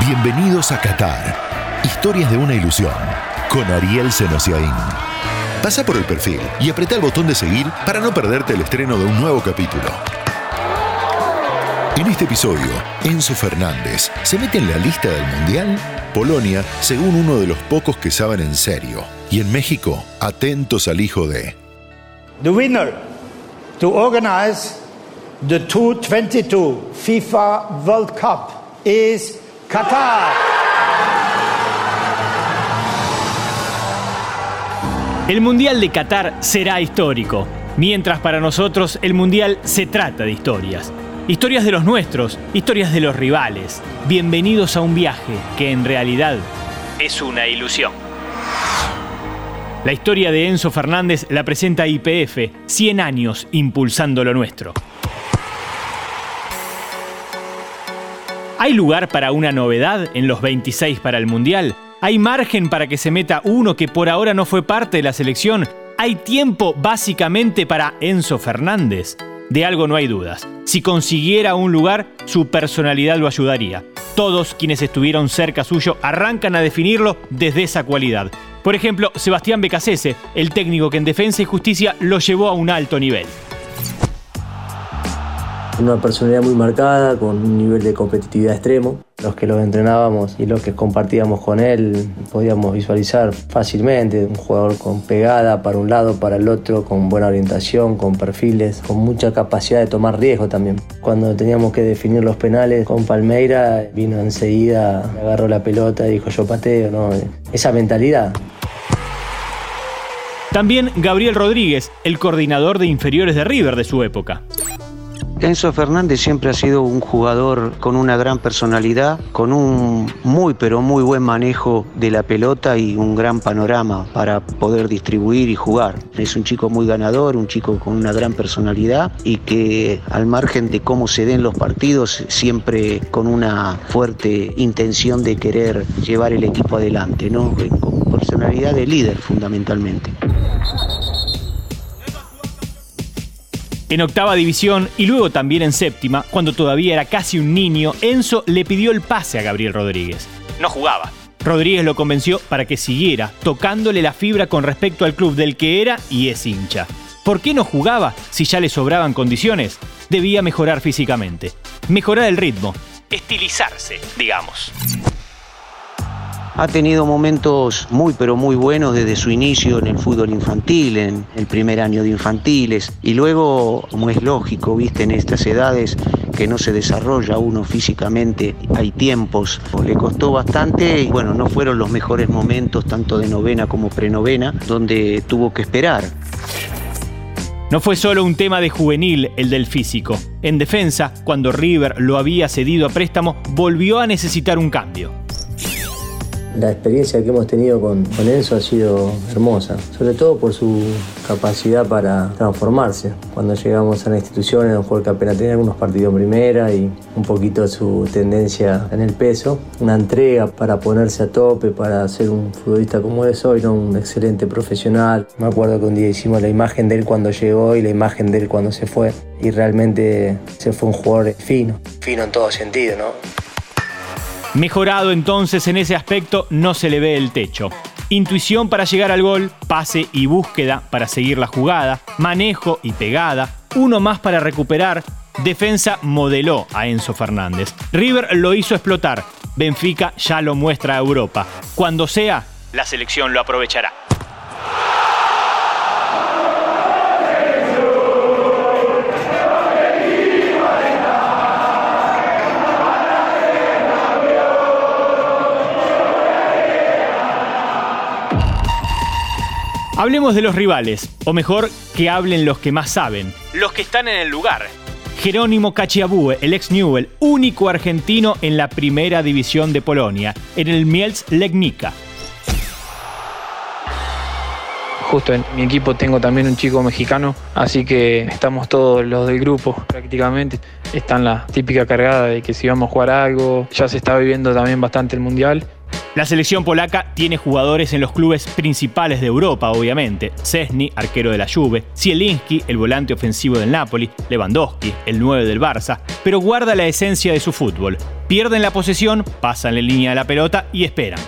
Bienvenidos a Qatar. Historias de una ilusión. Con Ariel Senosiaín. Pasa por el perfil y apreta el botón de seguir para no perderte el estreno de un nuevo capítulo. En este episodio, Enzo Fernández se mete en la lista del Mundial. Polonia, según uno de los pocos que saben en serio. Y en México, atentos al hijo de. The winner to organize the 2022 FIFA World Cup is Qatar. El Mundial de Qatar será histórico, mientras para nosotros el Mundial se trata de historias. Historias de los nuestros, historias de los rivales. Bienvenidos a un viaje que en realidad es una ilusión. La historia de Enzo Fernández la presenta IPF, 100 años impulsando lo nuestro. ¿Hay lugar para una novedad en los 26 para el Mundial? ¿Hay margen para que se meta uno que por ahora no fue parte de la selección? ¿Hay tiempo básicamente para Enzo Fernández? De algo no hay dudas. Si consiguiera un lugar, su personalidad lo ayudaría. Todos quienes estuvieron cerca suyo arrancan a definirlo desde esa cualidad. Por ejemplo, Sebastián Becasese, el técnico que en Defensa y Justicia lo llevó a un alto nivel una personalidad muy marcada, con un nivel de competitividad extremo. Los que lo entrenábamos y los que compartíamos con él podíamos visualizar fácilmente un jugador con pegada para un lado, para el otro, con buena orientación, con perfiles, con mucha capacidad de tomar riesgo también. Cuando teníamos que definir los penales con Palmeira, vino enseguida, agarró la pelota y dijo yo pateo, ¿no? Esa mentalidad. También Gabriel Rodríguez, el coordinador de inferiores de River de su época. Enzo Fernández siempre ha sido un jugador con una gran personalidad, con un muy pero muy buen manejo de la pelota y un gran panorama para poder distribuir y jugar. Es un chico muy ganador, un chico con una gran personalidad y que al margen de cómo se den los partidos, siempre con una fuerte intención de querer llevar el equipo adelante, ¿no? con personalidad de líder fundamentalmente. En octava división y luego también en séptima, cuando todavía era casi un niño, Enzo le pidió el pase a Gabriel Rodríguez. No jugaba. Rodríguez lo convenció para que siguiera, tocándole la fibra con respecto al club del que era y es hincha. ¿Por qué no jugaba si ya le sobraban condiciones? Debía mejorar físicamente, mejorar el ritmo, estilizarse, digamos ha tenido momentos muy pero muy buenos desde su inicio en el fútbol infantil, en el primer año de infantiles y luego, como es lógico, viste, en estas edades que no se desarrolla uno físicamente, hay tiempos, le costó bastante y bueno, no fueron los mejores momentos tanto de novena como prenovena, donde tuvo que esperar. No fue solo un tema de juvenil el del físico. En defensa, cuando River lo había cedido a préstamo, volvió a necesitar un cambio. La experiencia que hemos tenido con, con Enzo ha sido hermosa, sobre todo por su capacidad para transformarse. Cuando llegamos a la institución un jugador que apenas tenía algunos partidos en primera y un poquito su tendencia en el peso, una entrega para ponerse a tope, para ser un futbolista como es hoy, ¿no? un excelente profesional. Me acuerdo que un día hicimos la imagen de él cuando llegó y la imagen de él cuando se fue y realmente se fue un jugador fino, fino en todo sentido, ¿no? Mejorado entonces en ese aspecto, no se le ve el techo. Intuición para llegar al gol, pase y búsqueda para seguir la jugada, manejo y pegada, uno más para recuperar. Defensa modeló a Enzo Fernández. River lo hizo explotar. Benfica ya lo muestra a Europa. Cuando sea, la selección lo aprovechará. Hablemos de los rivales, o mejor, que hablen los que más saben, los que están en el lugar. Jerónimo Cachiabue, el ex Newell, único argentino en la primera división de Polonia, en el Mielc Legnica. Justo en mi equipo tengo también un chico mexicano, así que estamos todos los del grupo prácticamente. Está en la típica cargada de que si vamos a jugar algo, ya se está viviendo también bastante el mundial La selección polaca tiene jugadores en los clubes principales de Europa, obviamente. Cesny, arquero de la Juve, Zielinski, el volante ofensivo del Napoli, Lewandowski, el 9 del Barça, pero guarda la esencia de su fútbol. Pierden la posesión, pasan en línea de la pelota y esperan.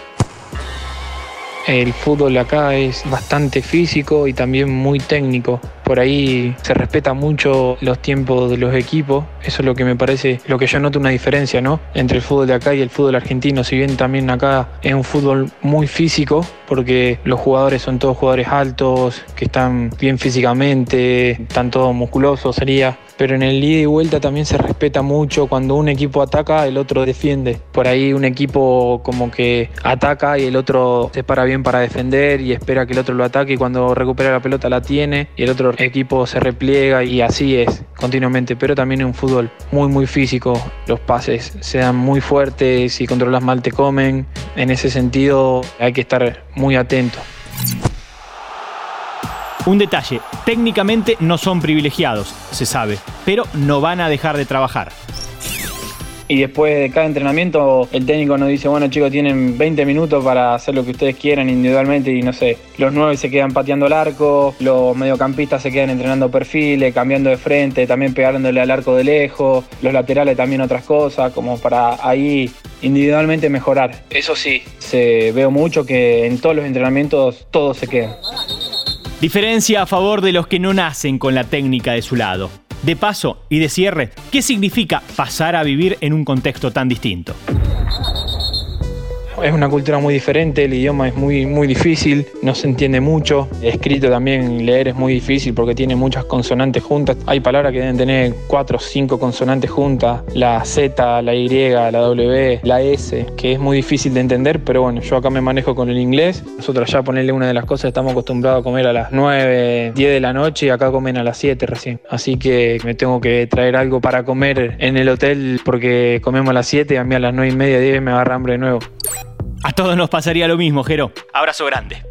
El fútbol acá es bastante físico y también muy técnico. Por ahí se respeta mucho los tiempos de los equipos. Eso es lo que me parece, lo que yo noto una diferencia, ¿no? Entre el fútbol de acá y el fútbol argentino. Si bien también acá es un fútbol muy físico, porque los jugadores son todos jugadores altos, que están bien físicamente, están todos musculosos, sería pero en el ida y vuelta también se respeta mucho. Cuando un equipo ataca, el otro defiende. Por ahí un equipo como que ataca y el otro se para bien para defender y espera que el otro lo ataque y cuando recupera la pelota la tiene y el otro equipo se repliega y así es continuamente. Pero también es un fútbol muy muy físico. Los pases se dan muy fuertes, si controlas mal te comen. En ese sentido hay que estar muy atento. Un detalle, técnicamente no son privilegiados, se sabe, pero no van a dejar de trabajar. Y después de cada entrenamiento el técnico nos dice, bueno chicos, tienen 20 minutos para hacer lo que ustedes quieran individualmente y no sé, los nueve se quedan pateando el arco, los mediocampistas se quedan entrenando perfiles, cambiando de frente, también pegándole al arco de lejos, los laterales también otras cosas, como para ahí individualmente mejorar. Eso sí, se veo mucho que en todos los entrenamientos todos se quedan. Diferencia a favor de los que no nacen con la técnica de su lado. De paso y de cierre, ¿qué significa pasar a vivir en un contexto tan distinto? Es una cultura muy diferente, el idioma es muy, muy difícil, no se entiende mucho. Escrito también, leer es muy difícil porque tiene muchas consonantes juntas. Hay palabras que deben tener cuatro o cinco consonantes juntas, la Z, la Y, la W, la S, que es muy difícil de entender, pero bueno, yo acá me manejo con el inglés. Nosotros ya ponerle una de las cosas, estamos acostumbrados a comer a las 9, 10 de la noche y acá comen a las 7 recién. Así que me tengo que traer algo para comer en el hotel porque comemos a las 7 y a mí a las 9 y media, 10 me agarra hambre de nuevo. A todos nos pasaría lo mismo, Jero. Abrazo grande.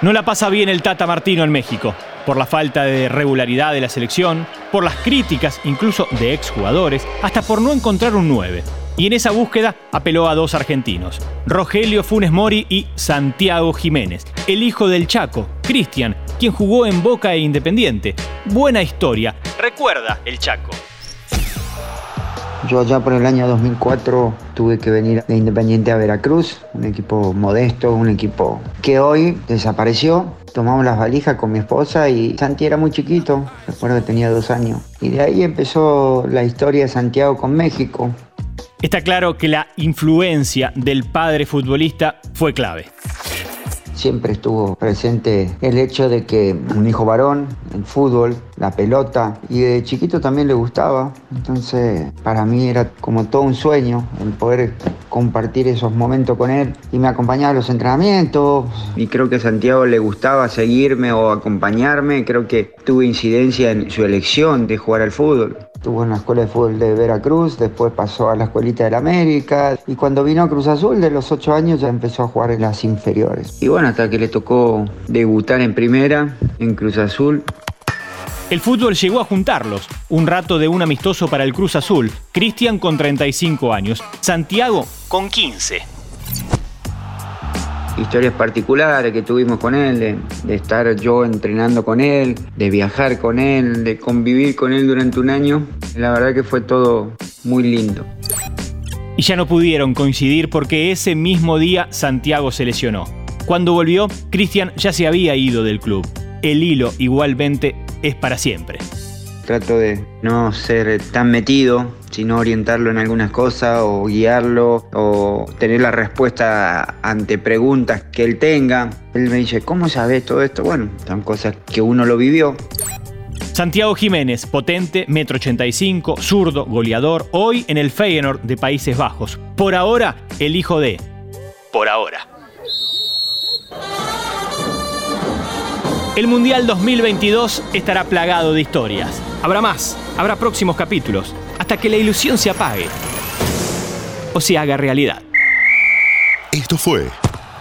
No la pasa bien el Tata Martino en México, por la falta de regularidad de la selección, por las críticas incluso de exjugadores, hasta por no encontrar un 9. Y en esa búsqueda apeló a dos argentinos, Rogelio Funes Mori y Santiago Jiménez, el hijo del Chaco, Cristian, quien jugó en Boca e Independiente. Buena historia, recuerda el Chaco. Yo allá por el año 2004 tuve que venir de Independiente a Veracruz, un equipo modesto, un equipo que hoy desapareció. Tomamos las valijas con mi esposa y Santi era muy chiquito, recuerdo que tenía dos años. Y de ahí empezó la historia de Santiago con México. Está claro que la influencia del padre futbolista fue clave. Siempre estuvo presente el hecho de que un hijo varón, el fútbol, la pelota, y de chiquito también le gustaba. Entonces, para mí era como todo un sueño el poder compartir esos momentos con él. Y me acompañaba a los entrenamientos. Y creo que a Santiago le gustaba seguirme o acompañarme. Creo que tuvo incidencia en su elección de jugar al fútbol. Estuvo en la escuela de fútbol de Veracruz, después pasó a la escuelita de la América y cuando vino a Cruz Azul de los ocho años ya empezó a jugar en las inferiores. Y bueno, hasta que le tocó debutar en primera en Cruz Azul. El fútbol llegó a juntarlos. Un rato de un amistoso para el Cruz Azul. Cristian con 35 años. Santiago con 15 historias particulares que tuvimos con él, de, estar yo entrenando con él, de viajar con él, de convivir con él durante un año. La verdad que fue todo muy lindo. Y ya no pudieron coincidir porque ese mismo día Santiago se lesionó. Cuando volvió, Cristian ya se había ido del club. El hilo igualmente es para siempre. Trato de no ser tan metido, sino orientarlo en algunas cosas o guiarlo o tener la respuesta ante preguntas que él tenga. Él me dice, ¿cómo sabes todo esto? Bueno, son cosas que uno lo vivió. Santiago Jiménez, potente, metro 85, zurdo, goleador, hoy en el Feyenoord de Países Bajos. Por ahora, el hijo de... Por ahora. El Mundial 2022 estará plagado de historias. Habrá más, habrá próximos capítulos, hasta que la ilusión se apague o se haga realidad. Esto fue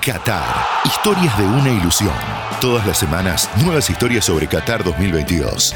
Qatar, historias de una ilusión Todas las semanas, nuevas historias sobre Qatar 2022.